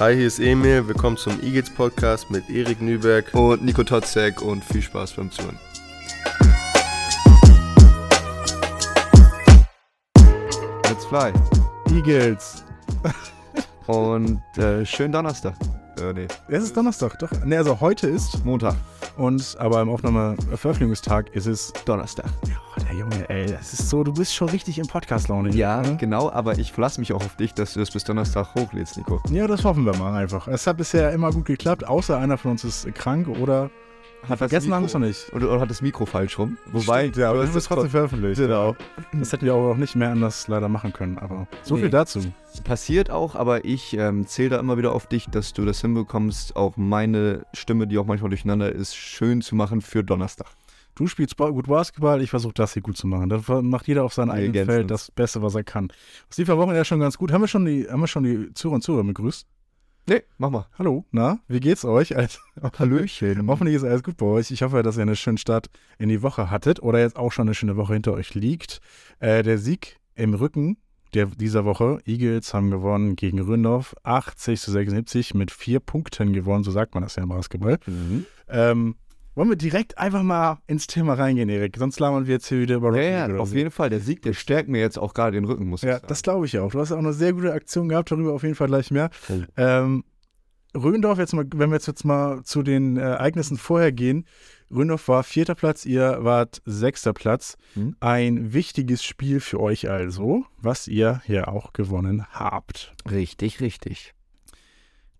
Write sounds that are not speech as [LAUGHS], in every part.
Hi, hier ist Emil. Willkommen zum Eagles Podcast mit Erik Nüberg und Nico Totzek und viel Spaß beim Zuhören. Let's fly. Eagles. und äh, schönen Donnerstag. Äh, nee. Es ist Donnerstag, doch. Ne, also heute ist Montag. Und aber im Aufnahme-Veröffentlichungstag ist es Donnerstag. Der Junge, ey, das ist so, du bist schon richtig im Podcast-Laune. Ja, ne? genau, aber ich verlasse mich auch auf dich, dass du das bis Donnerstag hochlädst, Nico. Ja, das hoffen wir mal einfach. Es hat bisher immer gut geklappt, außer einer von uns ist krank oder hat vergessen haben wir es noch nicht. Oder, oder, hat das Mikro falsch rum. Wobei, Stimmt, ja, aber das ist trotzdem veröffentlicht. Genau. Das hätten wir auch nicht mehr anders leider machen können. Aber so nee. viel dazu. Passiert auch, aber ich ähm, zähle da immer wieder auf dich, dass du das hinbekommst, auch meine Stimme, die auch manchmal durcheinander ist, schön zu machen für Donnerstag. Du spielst gut Basketball, ich versuche das hier gut zu machen. Dann macht jeder auf seinem eigenen Feld das Beste, was er kann. Das lief am Wochenende ja schon ganz gut. Haben wir schon die, haben wir schon die Zuhörer und Zuhörer begrüßt? Nee, mach mal. Hallo, na, wie geht's euch? [LAUGHS] Hallöchen. Hoffentlich ist alles gut bei euch. Ich hoffe, dass ihr einen schönen Start in die Woche hattet oder jetzt auch schon eine schöne Woche hinter euch liegt. Äh, der Sieg im Rücken der, dieser Woche, Eagles haben gewonnen gegen Ründorf, 80 zu 76 mit vier Punkten gewonnen, so sagt man das ja im Basketball. Mhm. Ähm, wollen wir direkt einfach mal ins Thema reingehen, Erik? Sonst labern wir jetzt hier wieder über Rücken. Ja, ja auf so. jeden Fall. Der Sieg, der stärkt mir jetzt auch gerade den Rücken, muss ja, ich sagen. Ja, das glaube ich auch. Du hast auch eine sehr gute Aktion gehabt, darüber auf jeden Fall gleich mehr. Oh. Ähm, Röndorf, jetzt mal, wenn wir jetzt, jetzt mal zu den äh, Ereignissen vorher gehen. Röndorf war vierter Platz, ihr wart sechster Platz. Hm. Ein wichtiges Spiel für euch also, was ihr hier auch gewonnen habt. Richtig, richtig.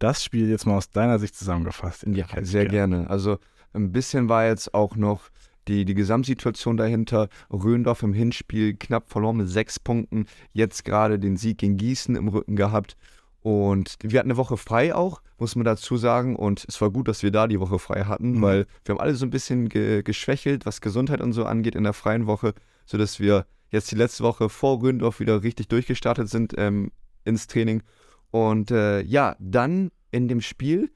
Das Spiel jetzt mal aus deiner Sicht zusammengefasst. ja, sehr gerne. gerne. Also ein bisschen war jetzt auch noch die, die Gesamtsituation dahinter. Röndorf im Hinspiel knapp verloren mit sechs Punkten. Jetzt gerade den Sieg gegen Gießen im Rücken gehabt. Und wir hatten eine Woche frei auch, muss man dazu sagen. Und es war gut, dass wir da die Woche frei hatten, mhm. weil wir haben alle so ein bisschen ge geschwächelt, was Gesundheit und so angeht in der freien Woche, sodass wir jetzt die letzte Woche vor Röndorf wieder richtig durchgestartet sind ähm, ins Training. Und äh, ja, dann in dem Spiel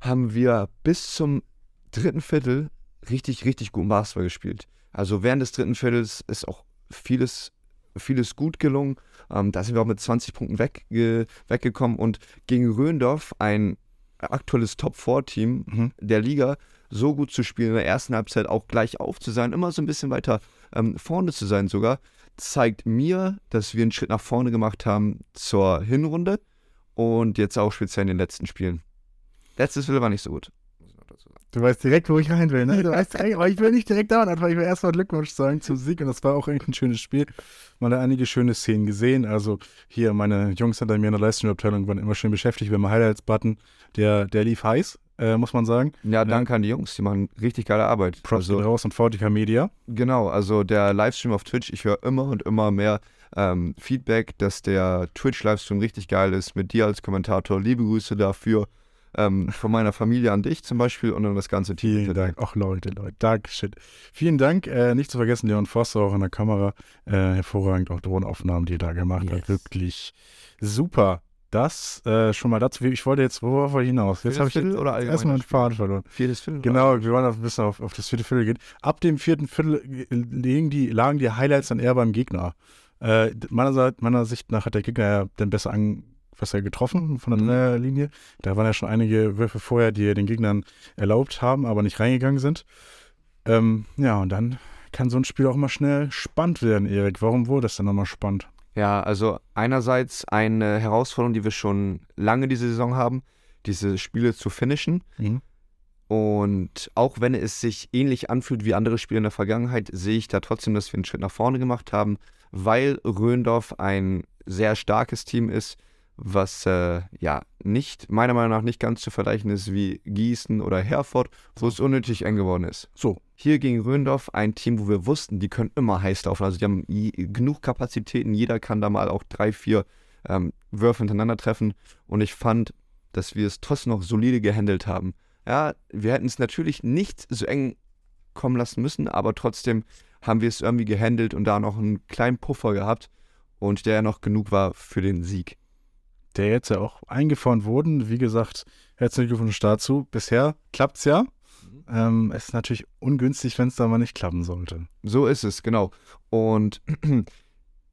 haben wir bis zum dritten Viertel richtig, richtig gut Basketball gespielt. Also während des dritten Viertels ist auch vieles, vieles gut gelungen. Ähm, da sind wir auch mit 20 Punkten weg, äh, weggekommen und gegen Röndorf, ein aktuelles Top-4-Team mhm. der Liga, so gut zu spielen, in der ersten Halbzeit auch gleich auf zu sein, immer so ein bisschen weiter ähm, vorne zu sein sogar, zeigt mir, dass wir einen Schritt nach vorne gemacht haben zur Hinrunde und jetzt auch speziell in den letzten Spielen. Letztes Viertel war nicht so gut. Du weißt direkt, wo ich rein will, ne? Du weißt direkt, aber ich will nicht direkt dauern, aber ich will erstmal Glückwunsch sagen zum Sieg und das war auch eigentlich ein schönes Spiel. Man hat einige schöne Szenen gesehen. Also hier, meine Jungs hinter mir in der Livestream-Abteilung waren immer schön beschäftigt. Wir haben Highlights-Button, der, der lief heiß, äh, muss man sagen. Ja, danke ja. an die Jungs, die machen richtig geile Arbeit. Props also, raus und VTK Media. Genau, also der Livestream auf Twitch, ich höre immer und immer mehr ähm, Feedback, dass der Twitch-Livestream richtig geil ist, mit dir als Kommentator. Liebe Grüße dafür ähm, von meiner Familie an dich zum Beispiel und an das ganze Team. Vielen Dank. Ach Leute, Leute, Dankeschön. Vielen Dank. Äh, nicht zu vergessen, Leon Foster auch in der Kamera. Äh, hervorragend auch Drohnenaufnahmen, die er da gemacht yes. hat. Wirklich super. Das äh, schon mal dazu. Ich wollte jetzt, worauf wollte ich hinaus? Jetzt habe ich Viertel oder erstmal einen Faden verloren. Viertes Viertel? Genau, wir wollen ein bisschen auf, auf das vierte Viertel gehen. Ab dem vierten Viertel äh, lagen die, lagen die Highlights dann eher beim Gegner. Äh, meiner, meiner Sicht nach hat der Gegner ja dann besser an, was er getroffen von der mhm. Linie. Da waren ja schon einige Würfe vorher, die den Gegnern erlaubt haben, aber nicht reingegangen sind. Ähm, ja, und dann kann so ein Spiel auch mal schnell spannend werden, Erik. Warum wurde es denn nochmal spannend? Ja, also einerseits eine Herausforderung, die wir schon lange diese Saison haben, diese Spiele zu finishen. Mhm. Und auch wenn es sich ähnlich anfühlt wie andere Spiele in der Vergangenheit, sehe ich da trotzdem, dass wir einen Schritt nach vorne gemacht haben, weil Röndorf ein sehr starkes Team ist, was äh, ja nicht, meiner Meinung nach, nicht ganz zu vergleichen ist wie Gießen oder Herford, wo es unnötig eng geworden ist. So, hier gegen Röndorf ein Team, wo wir wussten, die können immer heiß laufen. Also die haben genug Kapazitäten, jeder kann da mal auch drei, vier ähm, Würfe hintereinander treffen. Und ich fand, dass wir es trotzdem noch solide gehandelt haben. Ja, wir hätten es natürlich nicht so eng kommen lassen müssen, aber trotzdem haben wir es irgendwie gehandelt und da noch einen kleinen Puffer gehabt und der noch genug war für den Sieg der jetzt ja auch eingefahren wurden. Wie gesagt, herzlichen Glückwunsch dazu. Bisher klappt es ja. Mhm. Ähm, es ist natürlich ungünstig, wenn es da mal nicht klappen sollte. So ist es, genau. Und [CLEARS THROAT]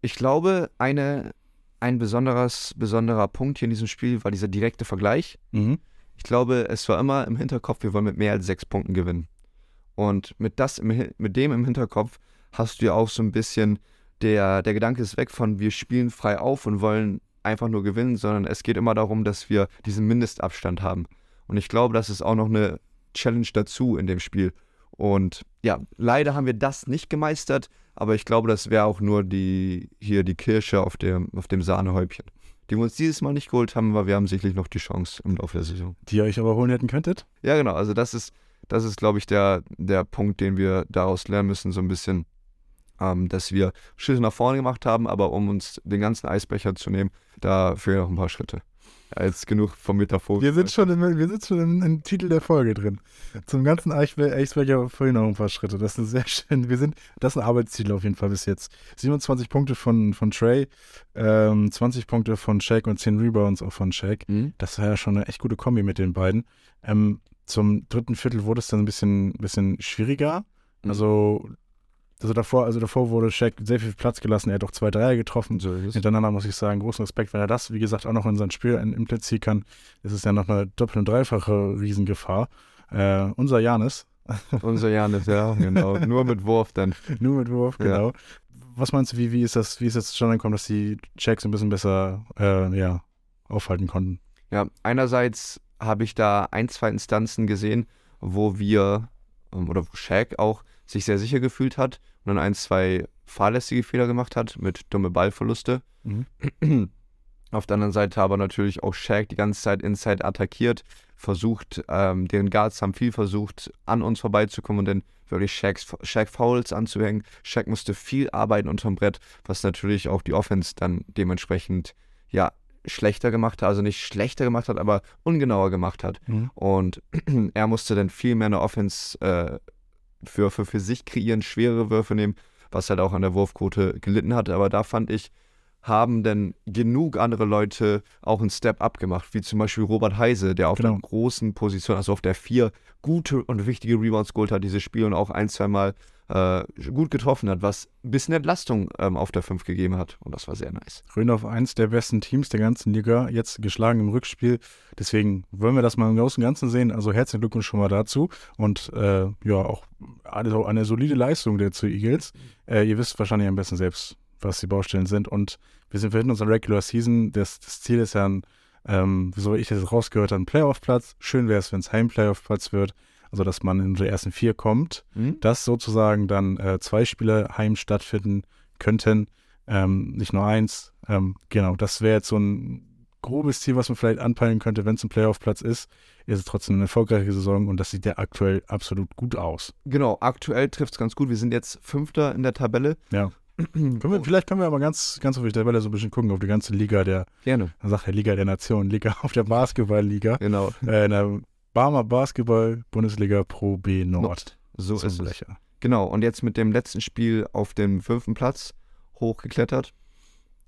ich glaube, eine, ein besonderes, besonderer Punkt hier in diesem Spiel war dieser direkte Vergleich. Mhm. Ich glaube, es war immer im Hinterkopf, wir wollen mit mehr als sechs Punkten gewinnen. Und mit, das mit dem im Hinterkopf hast du ja auch so ein bisschen, der, der Gedanke ist weg von, wir spielen frei auf und wollen einfach nur gewinnen, sondern es geht immer darum, dass wir diesen Mindestabstand haben. Und ich glaube, das ist auch noch eine Challenge dazu in dem Spiel. Und ja, leider haben wir das nicht gemeistert, aber ich glaube, das wäre auch nur die, hier die Kirsche auf dem, auf dem Sahnehäubchen. Die wir uns dieses Mal nicht geholt haben, aber wir haben sicherlich noch die Chance im Laufe der Saison. Die ihr euch aber holen hätten könntet? Ja, genau. Also das ist, das ist, glaube ich, der, der Punkt, den wir daraus lernen müssen, so ein bisschen, ähm, dass wir Schritte nach vorne gemacht haben, aber um uns den ganzen Eisbecher zu nehmen, da fehlen noch ein paar Schritte. Ja, jetzt genug vom Metaphor. Wir sind schon, im, wir sind schon im, im Titel der Folge drin. Zum ganzen Eisberger vorhin noch ein paar Schritte. Das ist sehr [LAUGHS] schön. Wir sind, das ist ein Arbeitsziel auf jeden Fall bis jetzt. 27 Punkte von, von Trey, ähm, 20 Punkte von Shaq und 10 Rebounds auch von Shaq. Mhm. Das war ja schon eine echt gute Kombi mit den beiden. Ähm, zum dritten Viertel wurde es dann ein bisschen, bisschen schwieriger. Mhm. Also, also davor, also davor wurde Shaq sehr viel Platz gelassen. Er hat auch zwei Dreier getroffen. So ist es. Hintereinander muss ich sagen, großen Respekt, wenn er das, wie gesagt, auch noch in sein Spiel implizieren kann. Ist ja noch eine doppel- und dreifache Riesengefahr. Äh, unser Janis, [LAUGHS] Unser Janis, ja, genau. Nur mit Wurf dann. [LAUGHS] nur mit Wurf, Ja. genau. Was meinst du, wie, wie ist das, wie ist das zustande gekommen, dass die Checks ein bisschen besser äh, ja, aufhalten konnten? Ja, einerseits habe ich da ein, zwei Instanzen gesehen, wo wir, ähm, oder wo Shaq auch sich sehr sicher gefühlt hat und dann ein, zwei fahrlässige Fehler gemacht hat mit dumme Ballverluste. Mhm. Auf der anderen Seite aber natürlich auch Shaq die ganze Zeit Inside attackiert, versucht, ähm, deren Guards haben viel versucht, an uns vorbeizukommen und dann wirklich Shaqs, Shaq Fouls anzuhängen. Shaq musste viel arbeiten unterm Brett, was natürlich auch die Offense dann dementsprechend, ja, schlechter gemacht hat, also nicht schlechter gemacht hat, aber ungenauer gemacht hat. Mhm. Und [CLEARS THROAT] er musste dann viel mehr eine Offense äh, für, für sich kreieren, schwere Würfe nehmen, was halt auch an der Wurfquote gelitten hat. Aber da fand ich, haben denn genug andere Leute auch einen Step-up gemacht, wie zum Beispiel Robert Heise, der auf Genau. einer großen Position, also auf der vier, gute und wichtige Rebounds geholt hat, dieses Spiel und auch ein, zwei Mal äh, gut getroffen hat, was ein bisschen Entlastung ähm, auf der 5 gegeben hat. Und das war sehr nice. Röndorf, eins der besten Teams der ganzen Liga, jetzt geschlagen im Rückspiel. Deswegen wollen wir das mal im Großen und Ganzen sehen. Also herzlichen Glückwunsch schon mal dazu. Und äh, ja, auch also eine solide Leistung der zu Eagles. Äh, ihr wisst wahrscheinlich am besten selbst, was die Baustellen sind. Und wir sind verhinten unserer Regular Season. Das, das Ziel ist ja ein, ähm, so wie ich das rausgehört habe, ein Playoff-Platz. Schön wäre es, wenn es Heim-Playoff-Platz wird. Also, dass man in die ersten vier kommt dass sozusagen dann äh, zwei Spiele heim stattfinden könnten, ähm, nicht nur eins. Ähm, genau, das wäre jetzt so ein grobes Ziel, was man vielleicht anpeilen könnte, wenn es ein Playoff-Platz ist. Ist es trotzdem eine erfolgreiche Saison und das sieht ja aktuell absolut gut aus. Genau, aktuell trifft es ganz gut. Wir sind jetzt Fünfter in der Tabelle. Ja. Können wir, vielleicht können wir aber ganz, ganz auf die Tabelle so ein bisschen gucken, auf die ganze Liga der, Gerne. man sagt ja Liga der Nation, Liga [LAUGHS] auf der Basketball-Liga, Genau. äh, in der Barmer Basketball-Bundesliga Pro B Nord. So Zum ist es. Blecher. Genau, und jetzt mit dem letzten Spiel auf den fünften Platz hochgeklettert.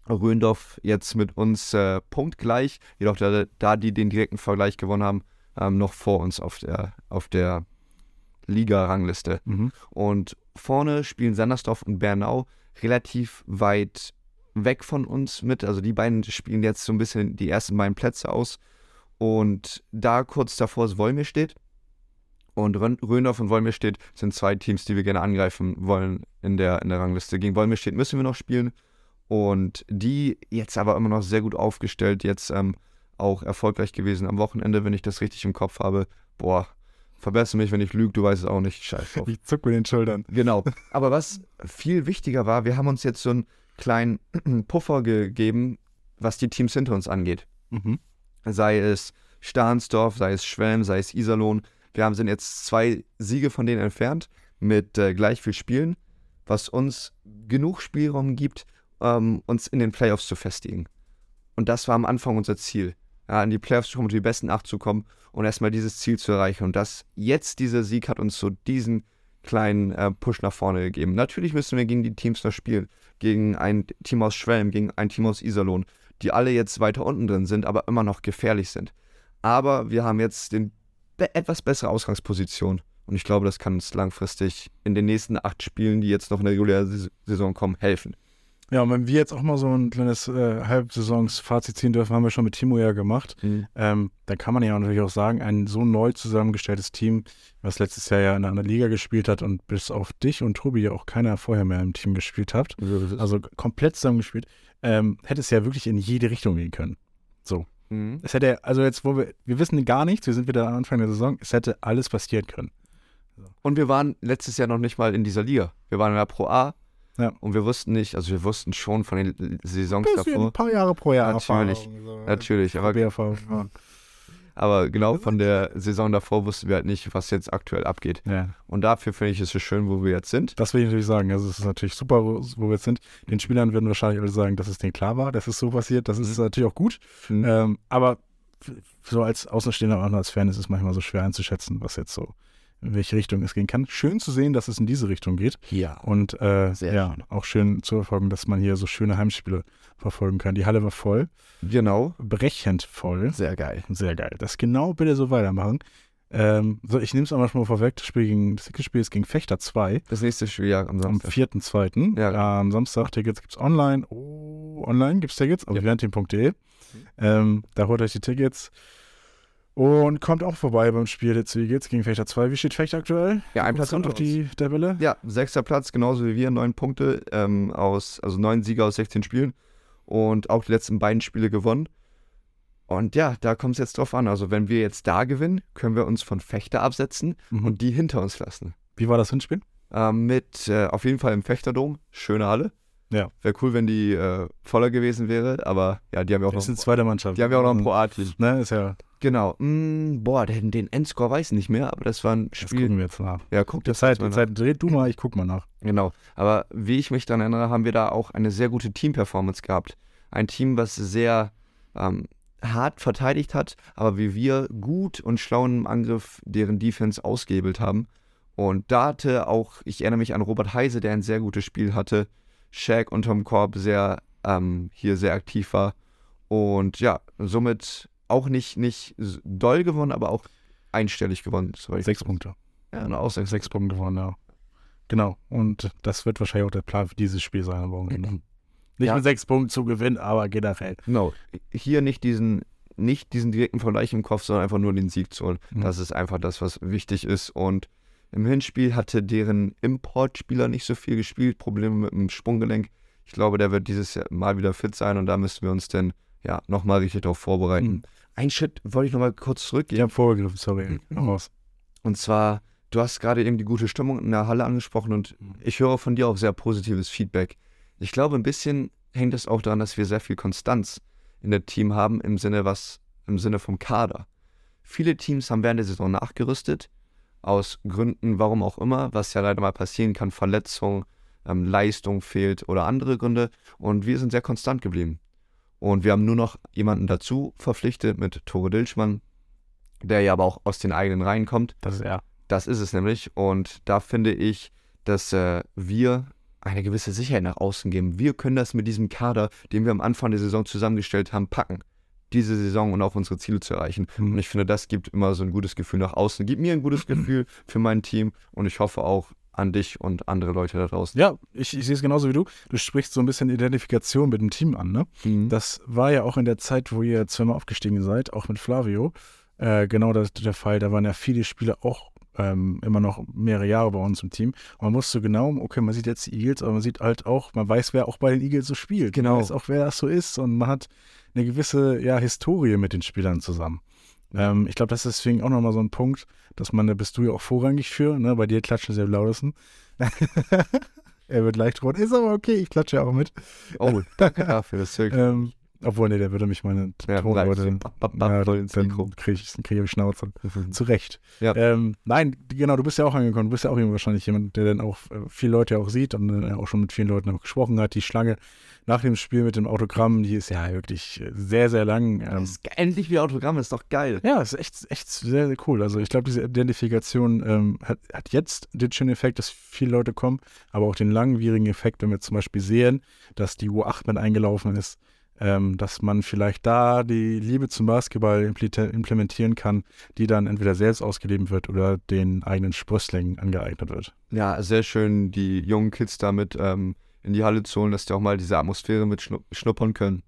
Röndorf jetzt mit uns äh, punktgleich, jedoch da, da die den direkten Vergleich gewonnen haben, ähm, noch vor uns auf der, auf der Liga-Rangliste. Mhm. Und vorne spielen Sandersdorf und Bernau relativ weit weg von uns mit. Also die beiden spielen jetzt so ein bisschen die ersten beiden Plätze aus. Und da kurz davor ist Wolmir steht. Und Rön- Röndorf und Wolmir steht sind zwei Teams, die wir gerne angreifen wollen in der, in der Rangliste. Gegen Wolmir steht müssen wir noch spielen. Und die jetzt aber immer noch sehr gut aufgestellt, jetzt ähm, auch erfolgreich gewesen am Wochenende, wenn ich das richtig im Kopf habe. Boah, verbessere mich, wenn ich lüge, du weißt es auch nicht. Scheiß drauf. [LAUGHS] Ich zuck mit den Schultern. Genau. [LAUGHS] Aber was viel wichtiger war, wir haben uns jetzt so einen kleinen [CLEARS THROAT] Puffer gegeben, was die Teams hinter uns angeht. Mhm. Sei es Stahnsdorf, sei es Schwelm, sei es Iserlohn. Wir haben, sind jetzt zwei Siege von denen entfernt mit äh, gleich viel Spielen, was uns genug Spielraum gibt, ähm, uns in den Playoffs zu festigen. Und das war am Anfang unser Ziel. Ja, in die Playoffs zu kommen, die besten acht zu kommen und erstmal dieses Ziel zu erreichen. Und das jetzt dieser Sieg hat uns so diesen kleinen äh, Push nach vorne gegeben. Natürlich müssen wir gegen die Teams noch spielen. Gegen ein Team aus Schwelm, gegen ein Team aus Iserlohn, die alle jetzt weiter unten drin sind, aber immer noch gefährlich sind. Aber wir haben jetzt den be etwas bessere Ausgangsposition. Und ich glaube, das kann uns langfristig in den nächsten acht Spielen, die jetzt noch in der regulären Saison kommen, helfen. Ja, und wenn wir jetzt auch mal so ein kleines äh, Halbsaisons-Fazit ziehen dürfen, haben wir schon mit Timo ja gemacht. Mhm. Ähm, da kann man ja natürlich auch sagen, ein so neu zusammengestelltes Team, was letztes Jahr ja in einer Liga gespielt hat und bis auf dich und Tobi ja auch keiner vorher mehr im Team gespielt habt, also komplett zusammengespielt, ähm, hätte es ja wirklich in jede Richtung gehen können. Mhm. Es hätte, also jetzt, wo wir, wir wissen gar nichts, wir sind wieder am Anfang der Saison, es hätte alles passieren können. Und wir waren letztes Jahr noch nicht mal in dieser Liga. Wir waren in der Pro A. Ja. Und wir wussten nicht, also wir wussten schon von den Saisons Bisschen, davor. ein paar Jahre pro Jahr. Natürlich, so. Natürlich, aber, ja. [LAUGHS] aber genau von der Saison davor wussten wir halt nicht, was jetzt aktuell abgeht. ja. Und dafür finde ich es so schön, wo wir jetzt sind. Das will ich natürlich sagen. Also es ist natürlich super, wo, wir jetzt sind. Den Spielern würden wahrscheinlich alle sagen, dass es denen klar war, dass es so passiert. Das ist natürlich auch gut. Mhm. Ähm, aber so als Außenstehender und als Fan ist es manchmal so schwer einzuschätzen, was jetzt so, in welche Richtung es gehen kann. Schön zu sehen, dass es in diese Richtung geht. Ja. Und äh, ja, auch schön zu verfolgen, dass man hier so schöne Heimspiele verfolgen kann. Die Halle war voll, Genau. brechend voll. Sehr geil. Sehr geil. Das genau bitte so weitermachen. Ähm, so, ich nehme es einmal schon mal vorweg. Das Spiel gegen, das Spiel ist gegen Fechter 2 Das nächste Spiel ja am am Samstag. 4.2. Ja. Am Samstag. Tickets gibt es online. Oh, online gibt es Tickets auf Ja. eventim.de. Ähm, da holt euch die Tickets. Und kommt auch vorbei beim Spiel der Eagles gegen Fechter 2. Wie steht Fechter aktuell? Ja, ein Platz unter auf die Tabelle. Ja, sechster Platz, genauso wie wir, neun Punkte ähm, aus, also neun Sieger aus 16 Spielen und auch die letzten beiden Spiele gewonnen. Und ja, da kommt es jetzt drauf an. Also wenn wir jetzt da gewinnen, können wir uns von Fechter absetzen Mhm. und die hinter uns lassen. Wie war das Hinspiel? Ähm, mit äh, auf jeden Fall im Fechterdom, schöne Halle. Ja. Wäre cool, wenn die äh, voller gewesen wäre, aber ja, die haben ja auch Das ist noch, eine zweite Mannschaft. die haben ja auch noch ein Mhm. Pro A-Team. Ne, ist ja, Genau. Mm, boah, den, den Endscore weiß ich nicht mehr, aber das war ein das Spiel. gucken wir jetzt nach. Ja, guck Die das Zeit, mal die. Zeit dreht du mal, ich guck mal nach. [LAUGHS] Genau. Aber wie ich mich daran erinnere, haben wir da auch eine sehr gute Team-Performance gehabt. Ein Team, was sehr ähm, hart verteidigt hat, aber wie wir gut und schlau im Angriff deren Defense ausgehebelt haben. Und da hatte auch, ich erinnere mich an Robert Heise, der ein sehr gutes Spiel hatte. Shaq unterm Korb sehr ähm, hier sehr aktiv war. Und ja, somit auch nicht, nicht doll gewonnen, aber auch einstellig gewonnen. Sechs. Punkte. Ja, eine Aussage. Sechs Punkte gewonnen, ja. Genau. Und das wird wahrscheinlich auch der Plan für dieses Spiel sein am Wochenende. [CLEARS THROAT] Nicht Ja. mit sechs Punkten zu gewinnen, aber generell. Genau. Hier nicht diesen, nicht diesen direkten Vergleich im Kopf, sondern einfach nur den Sieg zu holen. Mhm. Das ist einfach das, was wichtig ist. Und im Hinspiel hatte deren Importspieler nicht so viel gespielt, Probleme mit dem Sprunggelenk. Ich glaube, der wird dieses Jahr Mal wieder fit sein und da müssen wir uns dann ja nochmal richtig darauf vorbereiten. Mhm. Ein Schritt wollte ich nochmal kurz Ich zurückgehen. habe vorgegriffen, sorry. Mhm. Und zwar, du hast gerade eben die gute Stimmung in der Halle angesprochen und ich höre von dir auch sehr positives Feedback. Ich glaube, ein bisschen hängt es auch daran, dass wir sehr viel Konstanz in der Team haben, im Sinne was, im Sinne vom Kader. Viele Teams haben während der Saison nachgerüstet, aus Gründen, warum auch immer, was ja leider mal passieren kann, Verletzung, ähm, Leistung fehlt oder andere Gründe. Und wir sind sehr konstant geblieben. Und wir haben nur noch jemanden dazu verpflichtet mit Tore Dilschmann, der ja aber auch aus den eigenen Reihen kommt. Das ist er. Das ist es nämlich. Und da finde ich, dass äh, wir eine gewisse Sicherheit nach außen geben. Wir können das mit diesem Kader, den wir am Anfang der Saison zusammengestellt haben, packen. Diese Saison und auch unsere Ziele zu erreichen. Mhm. Und ich finde, das gibt immer so ein gutes Gefühl nach außen. Gibt mir ein gutes Gefühl für mein Team und ich hoffe auch an dich und andere Leute da draußen. Ja, ich, ich sehe es genauso wie du. Du sprichst so ein bisschen Identifikation mit dem Team an, ne? Mhm. Das war ja auch in der Zeit, wo ihr zweimal aufgestiegen seid, auch mit Flavio, äh, genau das, der Fall. Da waren ja viele Spieler auch ähm, immer noch mehrere Jahre bei uns im Team. Und man wusste genau, okay, man sieht jetzt die Eagles, aber man sieht halt auch, man weiß, wer auch bei den Eagles so spielt. Genau. Man weiß auch, wer das so ist. Und man hat eine gewisse ja, Historie mit den Spielern zusammen. Ähm, ich glaube, das ist deswegen auch nochmal so ein Punkt, dass man, da bist du ja auch vorrangig für, ne? bei dir klatschen sie am lautesten. [LAUGHS] er wird leicht rot, ist aber okay, ich klatsche auch mit. Oh, [LAUGHS] danke dafür. Das ist wirklich Ähm, obwohl, nee, der würde mich meine Ja, Tonleute, bleibst du. Bap, bap, dann kriege ich, krieg ich Schnauze. [LAUGHS] Zu Recht. Ja. Ähm, nein, genau, du bist ja auch angekommen. Du bist ja auch wahrscheinlich jemand, der dann auch äh, viele Leute auch sieht und äh, auch schon mit vielen Leuten auch gesprochen hat. Die Schlange nach dem Spiel mit dem Autogramm, die ist ja wirklich äh, sehr, sehr lang. Ähm, ist endlich wieder Autogramm, ist doch geil. ja, ist echt, echt sehr, sehr cool. Also ich glaube, diese Identifikation ähm, hat, hat jetzt den schönen Effekt, dass viele Leute kommen, aber auch den langwierigen Effekt, wenn wir zum Beispiel sehen, dass die U8 mit eingelaufen ist, ähm, dass man vielleicht da die Liebe zum Basketball implementieren kann, die dann entweder selbst ausgelebt wird oder den eigenen Sprösslingen angeeignet wird. Ja, sehr schön, die jungen Kids damit ähm, in die Halle zu holen, dass die auch mal diese Atmosphäre mit schnu schnuppern können.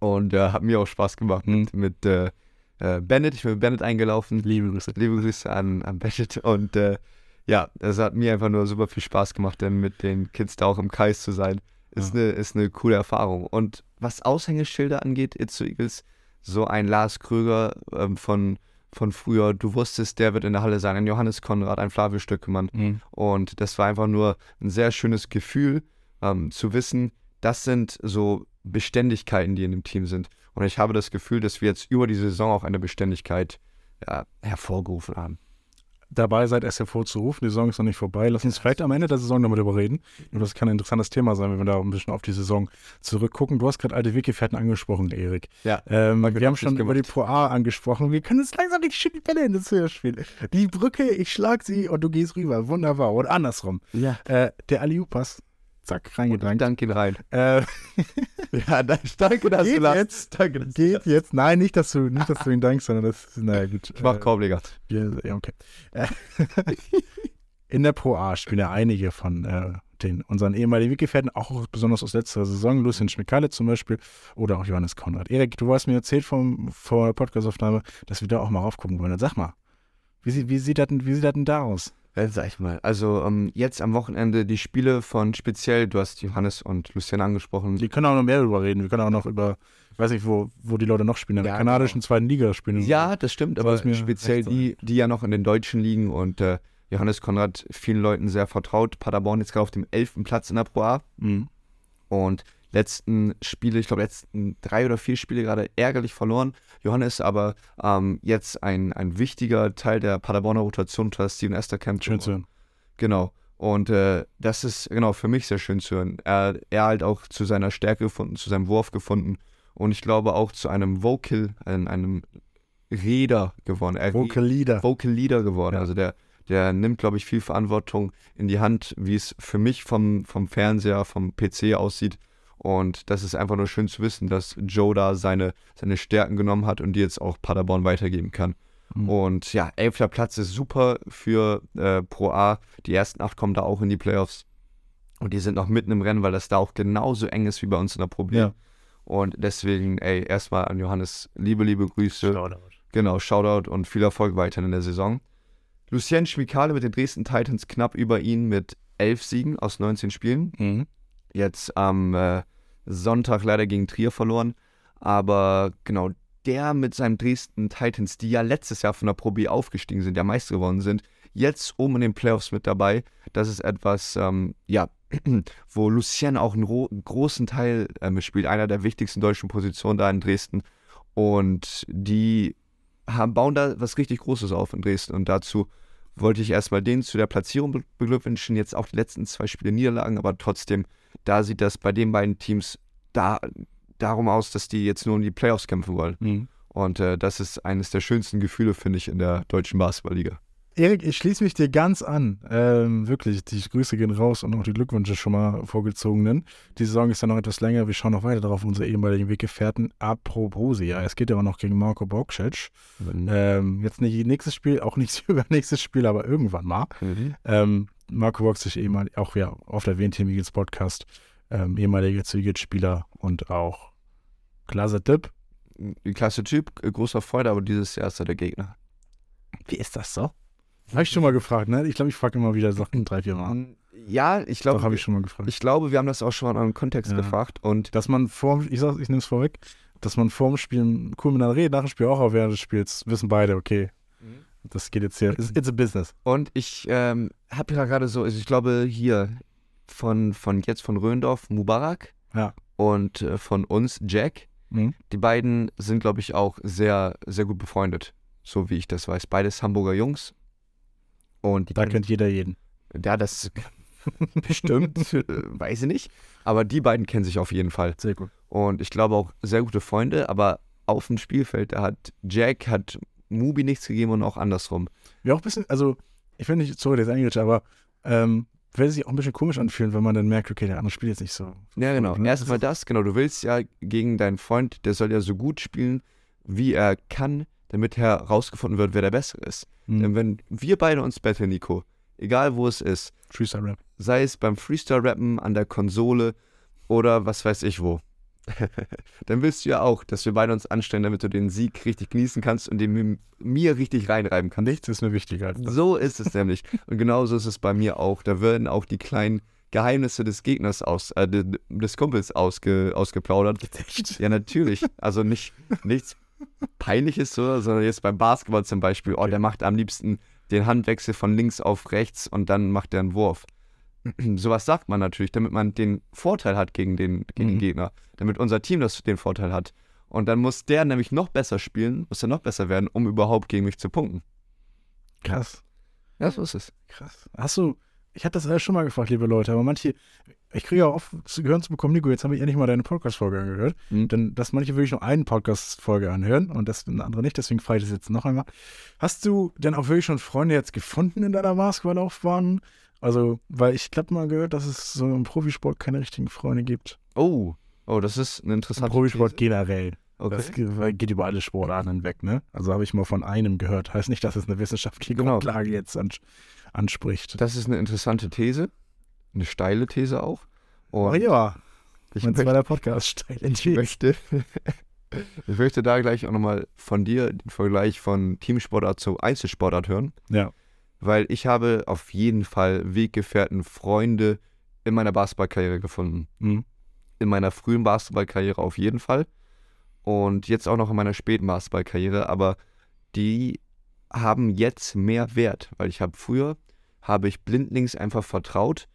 Und äh, hat mir auch Spaß gemacht Mhm. mit, mit äh, äh, Bennett. Ich bin mit Bennett eingelaufen. Liebe Grüße. Liebe Grüße an, an Bennett. Und äh, ja, es hat mir einfach nur super viel Spaß gemacht, denn mit den Kids da auch im Kreis zu sein, ist Ja. eine ist eine coole Erfahrung. Und was Aushängeschilder angeht, Itzu Eagles, so ein Lars Kröger ähm, von, von früher, du wusstest, der wird in der Halle sein, ein Johannes Konrad, ein Flavio Stöckemann. Mhm. Und das war einfach nur ein sehr schönes Gefühl, ähm, zu wissen, das sind so Beständigkeiten, die in dem Team sind. Und ich habe das Gefühl, dass wir jetzt über die Saison auch eine Beständigkeit ja, hervorgerufen haben. Dabei seid, es hervorzurufen. Die Saison ist noch nicht vorbei. Lass uns vielleicht am Ende der Saison damit darüber reden. Und das kann ein interessantes Thema sein, wenn wir da ein bisschen auf die Saison zurückgucken. Du hast gerade alte Weggefährten angesprochen, Erik. Ja. Ähm, wir haben schon über die Pro A angesprochen. Wir können jetzt langsam die schönen Bälle in das Höhe spielen. Die Brücke, ich schlag sie und du gehst rüber. Wunderbar. Und andersrum. Ja. Äh, der Aliupas. Zack, reingedrängt. Danke ihn rein. Äh, [LAUGHS] Ja, danke, dass Geht du jetzt. Danke, dass geht jetzt. Nein, nicht, dass du, nicht, dass du ihn dankst, sondern das naja, gut. Ich mach Äh, Korbleger. Ja, ja, okay. Äh, [LAUGHS] In der Pro A spielen ja einige von äh, den unseren ehemaligen Weggefährten, auch besonders aus letzter Saison, Lucien Schmikale zum Beispiel oder auch Johannes Konrad. Erik, du hast mir erzählt vom, vor der Podcastaufnahme, dass wir da auch mal raufgucken wollen. Dann sag mal, wie, wie, sieht das denn, wie sieht das denn da aus? Ja, sag ich mal. Also ähm, jetzt am Wochenende die Spiele von speziell, du hast Johannes und Lucien angesprochen. Wir können auch noch mehr darüber reden. Wir können auch noch über, ich weiß nicht, wo, wo die Leute noch spielen, in der Ja, kanadischen zweiten Liga spielen. Ja, das stimmt, Soll aber es mir speziell die, die ja noch in den Deutschen liegen und äh, Johannes Konrad vielen Leuten sehr vertraut. Paderborn jetzt gerade auf dem elften Platz in der Pro A Mhm. und letzten Spiele, ich glaube letzten drei oder vier Spiele gerade ärgerlich verloren. Johannes aber ähm, jetzt ein, ein wichtiger Teil der Paderborner Rotation unter Steven Esterkamp. Schön zu hören. Genau. Und äh, das ist genau für mich sehr schön zu hören. Er, er halt auch zu seiner Stärke gefunden, zu seinem Wurf gefunden und ich glaube auch zu einem Vocal, einem, einem Räder geworden. Er, Vocal Leader. Vocal Leader geworden. Ja. Also der, der nimmt, glaube ich, viel Verantwortung in die Hand, wie es für mich vom, vom Fernseher, vom PC aussieht. Und das ist einfach nur schön zu wissen, dass Joe da seine, seine Stärken genommen hat und die jetzt auch Paderborn weitergeben kann. Mhm. Und ja, elfter Platz ist super für äh, Pro A. Die ersten acht kommen da auch in die Playoffs. Und die sind noch mitten im Rennen, weil das da auch genauso eng ist wie bei uns in der Pro B. Ja. Und deswegen, ey, erstmal an Johannes, liebe, liebe Grüße. Genau, Shoutout und viel Erfolg weiterhin in der Saison. Lucien Schmikale mit den Dresden Titans knapp über ihn mit elf Siegen aus 19 Spielen. Mhm. Jetzt am äh, Sonntag leider gegen Trier verloren. Aber genau, der mit seinem Dresden Titans, die ja letztes Jahr von der Pro B aufgestiegen sind, ja Meister geworden sind, jetzt oben in den Playoffs mit dabei. Das ist etwas, ähm, ja, [CLEARS THROAT] wo Lucien auch einen ro- großen Teil ähm, spielt, einer der wichtigsten deutschen Positionen da in Dresden. Und die haben, bauen da was richtig Großes auf in Dresden. Und dazu wollte ich erstmal denen zu der Platzierung be- beglückwünschen. Jetzt auch die letzten zwei Spiele Niederlagen, aber trotzdem, da sieht das bei den beiden Teams da, darum aus, dass die jetzt nur um die Playoffs kämpfen wollen. Mhm. Und äh, das ist eines der schönsten Gefühle, finde ich, in der deutschen Basketballliga. Erik, ich schließe mich dir ganz an. Ähm, wirklich, die Grüße gehen raus und auch die Glückwünsche schon mal vorgezogenen. Die Saison ist ja noch etwas länger. Wir schauen noch weiter darauf, unsere ehemaligen Weggefährten. Apropos, ja, es geht ja auch noch gegen Marco Bokcic. Ähm, jetzt nicht nächstes Spiel, auch nicht [LAUGHS] übernächstes Spiel, aber irgendwann mal. Mhm. Ähm, Marco Bokcic, ehemalig, auch ja, oft erwähnt hier im Eagles Podcast, ähm, ehemaliger Eagles-Spieler und auch klasse Tipp. Klasse Typ, äh, großer Freude, aber dieses Jahr ist er der Gegner. Wie ist das so? Habe ich schon mal gefragt, ne? Ich glaube, ich frage immer wieder Sachen drei, vier Mal. Ähm, Ja, ich Doch, glaube, habe ich schon mal gefragt. ich glaube, wir haben das auch schon mal im Kontext Ja. gefragt. Und dass man vor, ich sag's, ich nehme es vorweg, dass man vor dem Spiel cool miteinander redet, nach dem Spiel auch, aber während des Spiels wissen beide, okay, das geht jetzt hier, it's, it's a business. Und ich ähm, habe ja gerade so, also ich glaube hier von, von jetzt von Röndorf Mubarak Ja. und äh, von uns Jack. Mhm. Die beiden sind, glaube ich, auch sehr, sehr gut befreundet, so wie ich das weiß. Beides Hamburger Jungs. Und Da kennt jeder jeden. ja, das [LAUGHS] bestimmt, äh, weiß ich nicht. Aber die beiden kennen sich auf jeden Fall. Sehr gut. Und ich glaube auch sehr gute Freunde, aber auf dem Spielfeld, da hat Jack hat Mubi nichts gegeben und auch andersrum. Wäre auch ein bisschen, also, ich finde nicht, sorry, das ist aber ähm, würde sich auch ein bisschen komisch anfühlen, wenn man dann merkt, okay, der andere spielt jetzt nicht so. Ja, genau. Ne? Erstmal das, genau. Du willst ja gegen deinen Freund, der soll ja so gut spielen, wie er kann, damit herausgefunden wird, wer der Bessere ist. Mhm. Denn wenn wir beide uns betteln, Nico, egal wo es ist, Freestyle Rap. sei es beim Freestyle-Rappen, an der Konsole oder was weiß ich wo. [LAUGHS] Dann willst du ja auch, dass wir beide uns anstellen, damit du den Sieg richtig genießen kannst und den mir richtig reinreiben kannst. Nichts ist mir wichtiger als das. So ist es nämlich. Und genauso ist es bei mir auch. Da werden auch die kleinen Geheimnisse des Gegners aus, äh, de- des Kumpels ausge, ausgeplaudert. [LAUGHS] Echt? Ja, natürlich. Also nicht, nichts Peinliches, so, sondern jetzt beim Basketball zum Beispiel. Oh, der macht am liebsten den Handwechsel von links auf rechts und dann macht er einen Wurf. [CLEARS THROAT] Sowas sagt man natürlich, damit man den Vorteil hat gegen den, gegen den Mhm. Gegner. Damit unser Team das, den Vorteil hat. Und dann muss der nämlich noch besser spielen, muss er noch besser werden, um überhaupt gegen mich zu punkten. Krass. Ja, so ist es. Krass. Hast du, ich hatte das alles schon mal gefragt, liebe Leute, aber manche, ich kriege ja oft zu gehören zu bekommen, Nico, jetzt habe ich endlich mal deine Podcast-Folge angehört. Mhm. Denn dass manche wirklich nur eine Podcast-Folge anhören und das eine andere nicht, deswegen frage ich das jetzt noch einmal. Hast du denn auch wirklich schon Freunde jetzt gefunden in deiner Basketballlaufbahn? Also, weil ich glaube mal gehört, dass es so im Profisport keine richtigen Freunde gibt. Oh, oh, das ist eine Im interessante Profisport These. generell. Okay. Das ge- geht über alle Sportarten hinweg, ne? Also habe ich mal von einem gehört. Heißt nicht, dass es eine wissenschaftliche Genau. Grundlage jetzt ans anspricht. Das ist eine interessante These, eine steile These auch. Und ja, ich, mein möchte, zweiter Podcast steil ich möchte, [LAUGHS] ich möchte da gleich auch nochmal von dir den Vergleich von Teamsportart zu Einzelsportart hören, Ja. weil ich habe auf jeden Fall Weggefährten, Freunde in meiner Basketballkarriere gefunden. Mhm. In meiner frühen Basketballkarriere auf jeden Fall und jetzt auch noch in meiner späten Basketballkarriere, aber die haben jetzt mehr Wert, weil ich habe früher, habe ich blindlings einfach vertraut,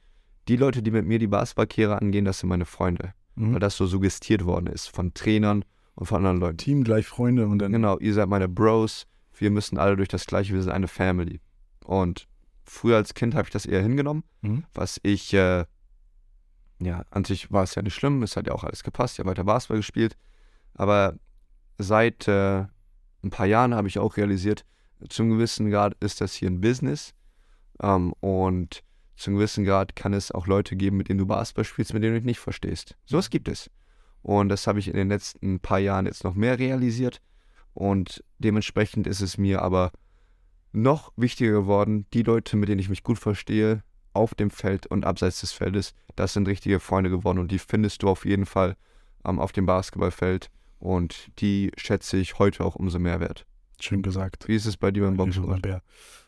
die Leute, die mit mir die Basketballkarriere angehen, das sind meine Freunde, Mhm. weil das so suggestiert worden ist von Trainern und von anderen Leuten. Team gleich Freunde und dann. Genau, ihr seid meine Bros, wir müssen alle durch das Gleiche, wir sind eine Family. Und früher als Kind habe ich das eher hingenommen, Mhm. was ich, äh, ja, an sich war es ja nicht schlimm, es hat ja auch alles gepasst, ich habe weiter Basketball gespielt, aber seit äh, ein paar Jahren habe ich auch realisiert, zum gewissen Grad ist das hier ein Business ähm, und zum gewissen Grad kann es auch Leute geben, mit denen du Basketball spielst, mit denen du dich nicht verstehst. Sowas gibt es. Und das habe ich in den letzten paar Jahren jetzt noch mehr realisiert und dementsprechend ist es mir aber noch wichtiger geworden, die Leute, mit denen ich mich gut verstehe, auf dem Feld und abseits des Feldes, das sind richtige Freunde geworden und die findest du auf jeden Fall ähm, auf dem Basketballfeld und die schätze ich heute auch umso mehr wert. Schön gesagt. Wie ist es bei dir beim Danke, Boxsport? Bär.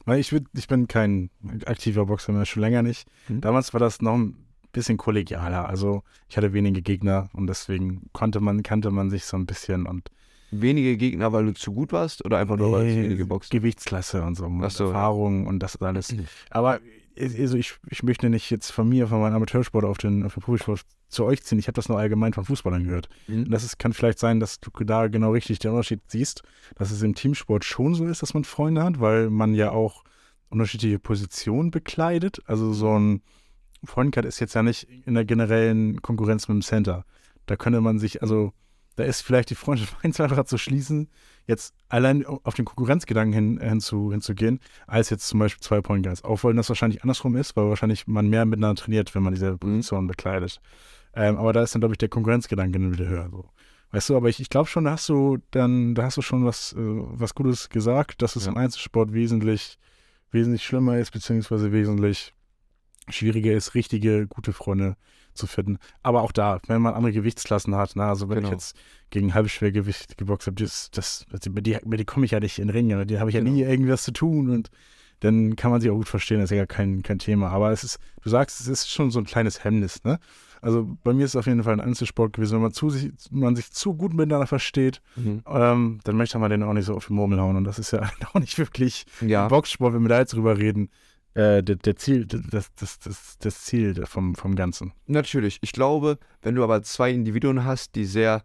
Weil ich, würd, ich bin kein aktiver Boxer mehr, schon länger nicht. Mhm. Damals war das noch ein bisschen kollegialer. Also ich hatte wenige Gegner und deswegen konnte man, kannte man sich so ein bisschen und Wenige Gegner, weil du zu gut warst oder einfach nur, weil es wenige boxen? Gewichtsklasse und so, Ach so, ja. Erfahrung und das alles. Aber also ich, ich möchte nicht jetzt von mir, von meinem Amateursport auf den, auf den Profisport zu euch ziehen. Ich habe das nur allgemein von Fußballern gehört. Mhm. das ist, kann vielleicht sein, dass du da genau richtig den Unterschied siehst, dass es im Teamsport schon so ist, dass man Freunde hat, weil man ja auch unterschiedliche Positionen bekleidet. Also so ein Freundkart ist jetzt ja nicht in der generellen Konkurrenz mit dem Center. Da könnte man sich, also da ist vielleicht die Freundschaft [LAUGHS] einfacher zu schließen, jetzt allein auf den Konkurrenzgedanken hin, hinzu, hinzugehen, als jetzt zum Beispiel zwei Point Guards. Auch weil das wahrscheinlich andersrum ist, weil wahrscheinlich man mehr miteinander trainiert, wenn man diese Position bekleidet. Ähm, aber da ist dann, glaube ich, der Konkurrenzgedanke dann wieder höher. So. Weißt du, aber ich, ich glaube schon, da hast du dann, da hast du schon was, äh, was Gutes gesagt, dass es Ja. im Einzelsport wesentlich, wesentlich schlimmer ist, beziehungsweise wesentlich schwieriger ist, richtige, gute Freunde zu finden. Aber auch da, wenn man andere Gewichtsklassen hat, na, also wenn Genau. ich jetzt gegen Halbschwergewicht geboxt habe, das, das, mit die, mit die komme ich ja nicht in den Ring, mit denen habe ich ja nie Genau. irgendwas zu tun und dann kann man sich auch gut verstehen, das ist ja kein, kein Thema. Aber es ist, du sagst, es ist schon so ein kleines Hemmnis, ne? Also bei mir ist es auf jeden Fall ein Einzelsport gewesen, wenn man, zu sich, man sich zu gut miteinander versteht, Mhm. ähm, dann möchte man den auch nicht so auf die Murmel hauen. Und das ist ja [LAUGHS] auch nicht wirklich Ja, Boxsport, wenn wir da jetzt drüber reden, äh, der, der Ziel, das, das, das, das Ziel vom, vom Ganzen. natürlich. Ich glaube, wenn du aber zwei Individuen hast, die sehr,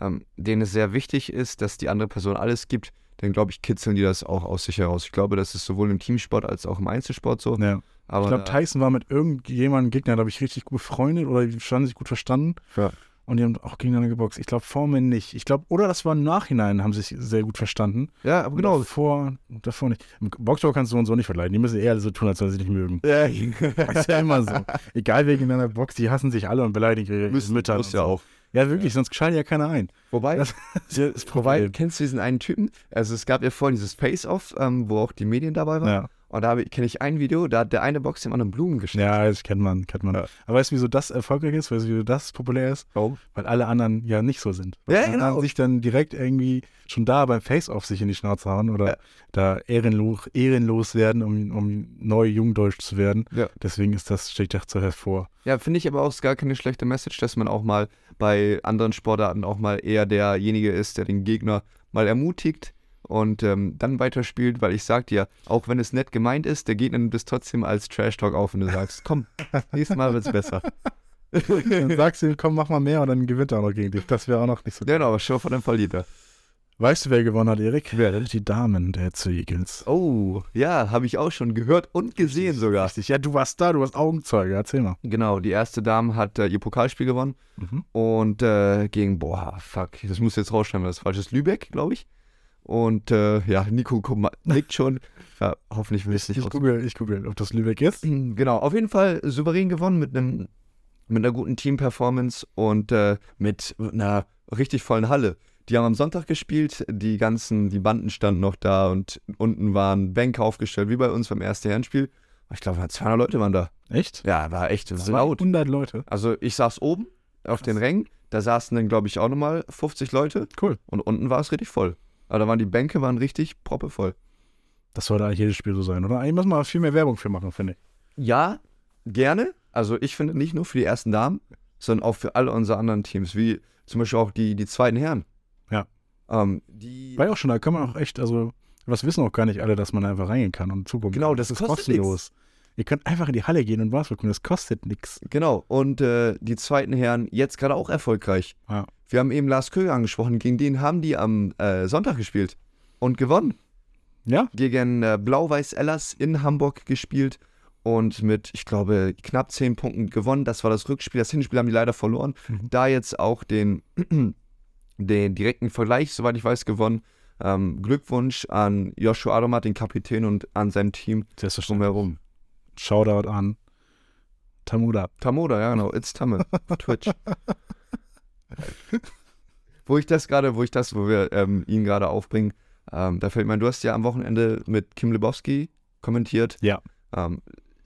ähm, denen es sehr wichtig ist, dass die andere Person alles gibt, dann glaube ich, kitzeln die das auch aus sich heraus. Ich glaube, das ist sowohl im Teamsport als auch im Einzelsport so. Ja. Aber Ich glaube, da- Tyson war mit irgendjemandem Gegner, glaube ich, richtig gut befreundet oder die standen sich gut verstanden. Ja. Und die haben auch gegeneinander geboxt. Ich glaube, Foreman nicht. Ich glaube, oder das war im Nachhinein, haben sich sehr gut verstanden. ja, aber genau. Davor, davor nicht. Im Boxsport kannst du und so nicht vergleichen. Die müssen eher so tun, als wenn sie sich nicht mögen. Ja, Das [LAUGHS] ist ja immer so. Egal wer gegeneinander boxt, die hassen sich alle und beleidigen ihre Müssen, Mütter. muss ja so. auch. Ja, wirklich, sonst schaltet ja keiner ein. Wobei, Das [LAUGHS] ja, das wobei, kennst du diesen einen Typen? Also es gab ja vorhin dieses Face-Off, ähm, wo auch die Medien dabei waren. Ja. Und da kenne ich ein Video, da hat der eine Box dem anderen Blumen geschenkt. Ja, das kennt man, kennt man. Ja. Aber weißt du, wieso das erfolgreich ist? Weißt du, wieso das populär ist? Oh. Weil alle anderen ja nicht so sind. Weil Ja, alle anderen genau. sich dann direkt irgendwie schon da beim Face-Off sich in die Schnauze hauen oder Ja. da ehrenlos, ehrenlos werden, um, um neu jungdeutsch zu werden. Ja. Deswegen ist das, steht das so hervor. Ja, finde ich aber auch gar keine schlechte Message, dass man auch mal bei anderen Sportarten auch mal eher derjenige ist, der den Gegner mal ermutigt und ähm, dann weiterspielt, weil ich sag dir, auch wenn es nett gemeint ist, der Gegner nimmt es trotzdem als Trash-Talk auf und du sagst, komm, [LAUGHS] nächstes Mal wird's besser. Dann sagst du ihm, komm, mach mal mehr und dann gewinnt er auch noch gegen dich. Das wäre auch noch nicht so. Genau, aber schon von dem verliert er. Weißt du, wer gewonnen hat, Erik? Wer denn? Die Damen der Eagles. Oh, ja, habe ich auch schon gehört und gesehen sogar. Richtig. Ja, du warst da, du warst Augenzeuge. Erzähl mal. Genau, die erste Dame hat äh, ihr Pokalspiel gewonnen Mhm. und äh, gegen, boah, fuck, das muss jetzt rausschneiden, weil das ist, Lübeck, glaube ich. Und äh, ja, Nico guck mal, nickt schon. Ja, hoffentlich will ich es nicht Ich google, ich google, ob das Lübeck ist. Genau, auf jeden Fall souverän gewonnen mit einem mit einer guten Team-Performance und äh, mit einer richtig vollen Halle. Die haben am Sonntag gespielt, die ganzen, die Banden standen noch da und unten waren Bänke aufgestellt, wie bei uns beim ersten Herrenspiel. Ich glaube, 200 Leute waren da. Echt? Ja, war echt laut. 100 Leute. Also ich saß oben auf den Rängen, da saßen dann, glaube ich, auch nochmal 50 Leute Cool. und unten war es richtig voll. Aber da waren die Bänke waren richtig proppevoll. Das sollte eigentlich jedes Spiel so sein, oder? Eigentlich muss man viel mehr Werbung für machen, finde ich. Ja, gerne. Also ich finde nicht nur für die ersten Damen, sondern auch für alle unsere anderen Teams, wie zum Beispiel auch die, die zweiten Herren. Ja. Ähm, die, War ja auch schon, da kann man auch echt, also, was wissen auch gar nicht alle, dass man einfach reingehen kann und zugucken Genau, das ist kostenlos. Ihr könnt einfach in die Halle gehen und was gucken, das kostet nichts. genau. Und äh, die zweiten Herren jetzt gerade auch erfolgreich. Ja. Wir haben eben Lars Köger angesprochen. Gegen den haben die am äh, Sonntag gespielt und gewonnen. Ja? Gegen äh, Blau-Weiß Ellers in Hamburg gespielt und mit, ich glaube, knapp 10 Punkten gewonnen. Das war das Rückspiel. Das Hinspiel haben die leider verloren. Mhm. Da jetzt auch den, [CLEARS THROAT] den direkten Vergleich, soweit ich weiß, gewonnen. Ähm, Glückwunsch an Joshua Adomat, den Kapitän und an sein Team drumherum. Shoutout an Tamuda. Tamoda, ja genau, it's Tamme, Twitch. [LAUGHS] wo ich das gerade, wo ich das, wo wir ähm, ihn gerade aufbringen, ähm, da fällt mir, du hast ja am Wochenende mit Kim Lebowski kommentiert. Ja. Ähm,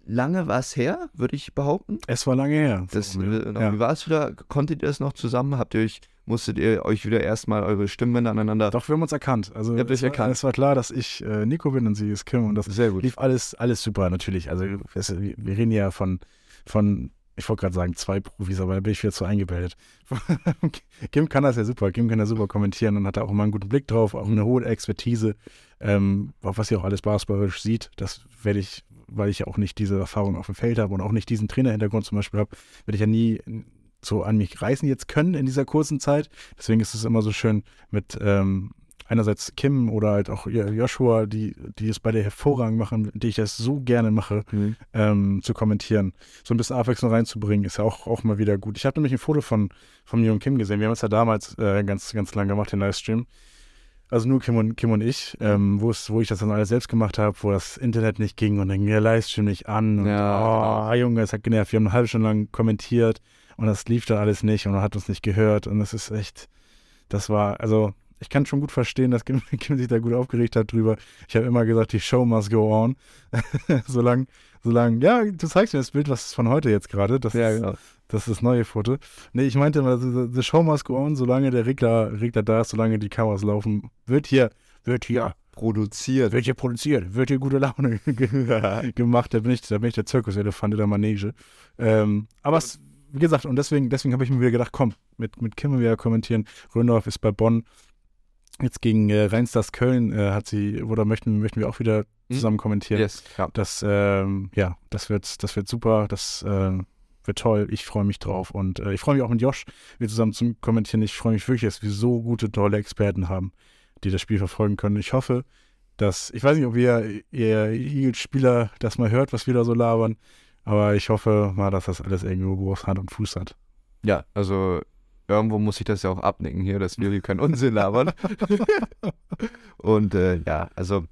lange war es her, würde ich behaupten. Es war lange her. Das, Ja. Wie war es wieder? Konntet ihr es noch zusammen? Habt ihr euch, musstet ihr euch wieder erstmal eure Stimmbänder aneinander? Doch, wir haben uns erkannt. Also Ihr habt euch es war, erkannt. Es war klar, dass ich äh, Nico bin und sie ist Kim und das Sehr gut. lief alles, alles super natürlich. Also es, wir reden ja von, von ich wollte gerade sagen zwei Profis, aber da bin ich wieder zu eingebildet. [LAUGHS] Kim kann das ja super. Kim kann ja super kommentieren und hat da auch immer einen guten Blick drauf, auch eine hohe Expertise, ähm, auf was sie auch alles basketballerisch sieht. Das werde ich, weil ich ja auch nicht diese Erfahrung auf dem Feld habe und auch nicht diesen Trainerhintergrund zum Beispiel habe, werde ich ja nie so an mich reißen jetzt können in dieser kurzen Zeit. Deswegen ist es immer so schön mit ähm, einerseits Kim oder halt auch Joshua, die, die es beide hervorragend machen, die ich das so gerne mache, Mhm. ähm, zu kommentieren. So ein bisschen Abwechslung reinzubringen, ist ja auch, auch mal wieder gut. Ich habe nämlich ein Foto von, von mir und Kim gesehen. Wir haben es ja damals äh, ganz, ganz lang gemacht, den Livestream. Also nur Kim und, Kim und ich, ähm, wo es- wo ich das dann alles selbst gemacht habe, wo das Internet nicht ging und dann ging der Livestream nicht an. Und, Ja, oh, Junge, es hat genervt. Wir haben eine halbe Stunde lang kommentiert und das lief dann alles nicht und man hat uns nicht gehört. Und das ist echt, das war, also ich kann schon gut verstehen, dass Kim, [LAUGHS] Kim sich da gut aufgeregt hat drüber. Ich habe immer gesagt, die Show must go on. [LAUGHS] solange, solange, ja, du zeigst mir das Bild, was ist von heute jetzt gerade. Das, Ja, ist- genau. das ist das neue Foto. Nee, ich meinte immer, the, the show must go on, solange der Regler, Regler da ist, solange die Kameras laufen, wird hier, wird hier, Produziert. wird hier produziert, wird hier gute Laune [LAUGHS] ge- gemacht. Da bin ich, da bin ich der Zirkuselefant in der Manege. Ähm, aber es, wie gesagt, und deswegen, deswegen habe ich mir wieder gedacht, komm, mit, mit Kim wieder kommentieren. Röndorf ist bei Bonn. Jetzt gegen äh, Rheinstars Köln äh, hat sie, oder möchten, möchten wir auch wieder Mhm. zusammen kommentieren. Yes, ja. Das, ähm, ja, das wird, das wird super, das äh, wird toll. Ich freue mich drauf und äh, ich freue mich auch mit Josh, wir zusammen zum Kommentieren. Ich freue mich wirklich, dass wir so gute, tolle Experten haben, die das Spiel verfolgen können. Ich hoffe, dass, ich weiß nicht, ob ihr, ihr Eagles-Spieler das mal hört, was wir da so labern, aber ich hoffe mal, dass das alles irgendwo groß Hand und Fuß hat. Ja, also irgendwo muss ich das ja auch abnicken hier, dass wir hier keinen Unsinn labern. [LAUGHS] Und äh, ja, also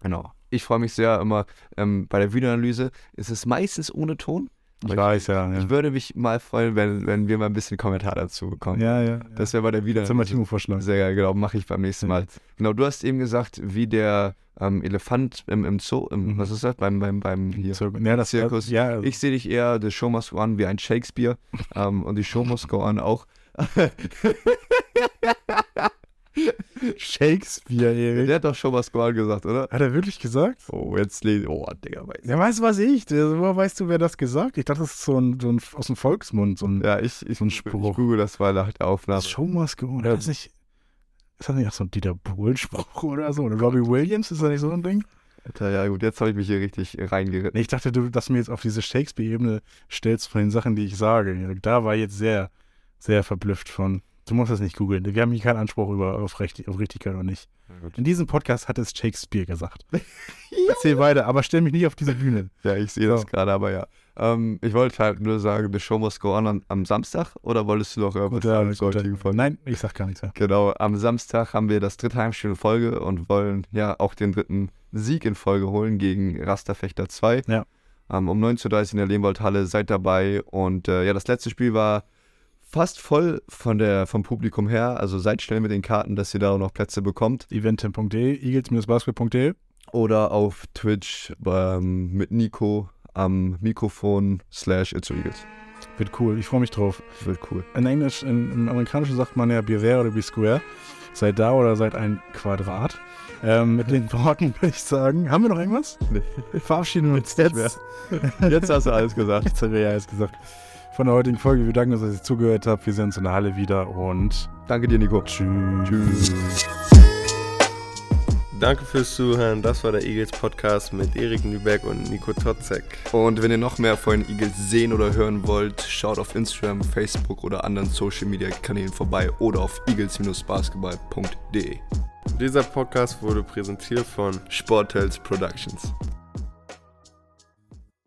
genau. Ich freue mich sehr immer ähm, bei der Videoanalyse. Ist es meistens ohne Ton, Ich Aber weiß, ja. ja. Ich würde mich mal freuen, wenn, wenn wir mal ein bisschen Kommentar dazu bekommen. ja, ja. Das wäre bei der wieder. Jetzt haben wir Timo vorschlagen. Sehr geil, genau, mache ich beim nächsten Mal. Genau, du hast eben gesagt, wie der ähm, Elefant im, im Zoo, im, Mhm. was ist das? Beim, beim, beim hier. Ja, das Zirkus. Ja, also Ich sehe dich eher, the show must go on, wie ein Shakespeare. ähm, und die Show must go on auch. [LAUGHS] Shakespeare, Erik. Der hat doch Show must go on gesagt, oder? Hat er wirklich gesagt? Oh, jetzt lese Oh, Digga, weiß Ja, weißt du, was ich? Woher weißt du, wer das gesagt? Ich dachte, das ist so ein, so ein aus dem Volksmund. So ein Ja, ich, ich, So ein ich Spruch. google das mal nach der Aufnahme. Show must go on. Ja. Ist das nicht, ist das nicht auch so ein Dieter Bohlen-Spruch oder so? Oder Robbie Williams, ist das nicht so ein Ding? Alter, ja gut, jetzt habe ich mich hier richtig reingeritten. Ich dachte, du, dass du mir jetzt auf diese Shakespeare-Ebene stellst von den Sachen, die ich sage. Da war ich jetzt sehr, sehr verblüfft von. Du musst das nicht googeln. Wir haben hier keinen Anspruch über, auf, Recht, auf Richtigkeit oder nicht. In diesem Podcast hat es Shakespeare gesagt. [LAUGHS] Erzähl weiter, aber stell mich nicht auf diese Bühne. Ja, ich sehe So. das gerade, aber ja. Ähm, ich wollte halt nur sagen, the show must go on am, am Samstag oder wolltest du noch irgendwas Guter, sagen Folge? Nein, ich sag gar nichts mehr. Genau, am Samstag haben wir das dritte Heimspiel in Folge und wollen ja auch den dritten Sieg in Folge holen gegen Rasterfechter 2. Ja. Ähm, um 19.30 Uhr in der Lehmwoldhalle, seid dabei. Und äh, ja, das letzte Spiel war fast voll von der, vom Publikum her. Also seid schnell mit den Karten, dass ihr da auch noch Plätze bekommt. eventim.de, eagles-basketball.de. Oder auf Twitch ähm, mit Nico am Mikrofon slash It's Eagles. Wird cool, ich freue mich drauf. Wird cool. In Englisch, in, im Amerikanischen sagt man ja Beware oder Be Square. Seid da oder seid ein Quadrat. Ähm, mit den Worten [LAUGHS] würde ich sagen, haben wir noch irgendwas? Nee. Wir verabschieden uns Jetzt jetzt. Jetzt hast du alles gesagt. Jetzt haben wir ja alles gesagt. Von der heutigen Folge. Wir danken, dass ihr zugehört habt. Wir sehen uns in der Halle wieder und Danke dir, Nico. tschüss. Tschüss. Danke fürs Zuhören. Das war der Eagles Podcast mit Erik Nüberg und Nico Totzek. Und wenn ihr noch mehr von den Eagles sehen oder hören wollt, schaut auf Instagram, Facebook oder anderen Social Media Kanälen vorbei oder auf eagles-basketball.de. Dieser Podcast wurde präsentiert von Sportels Productions.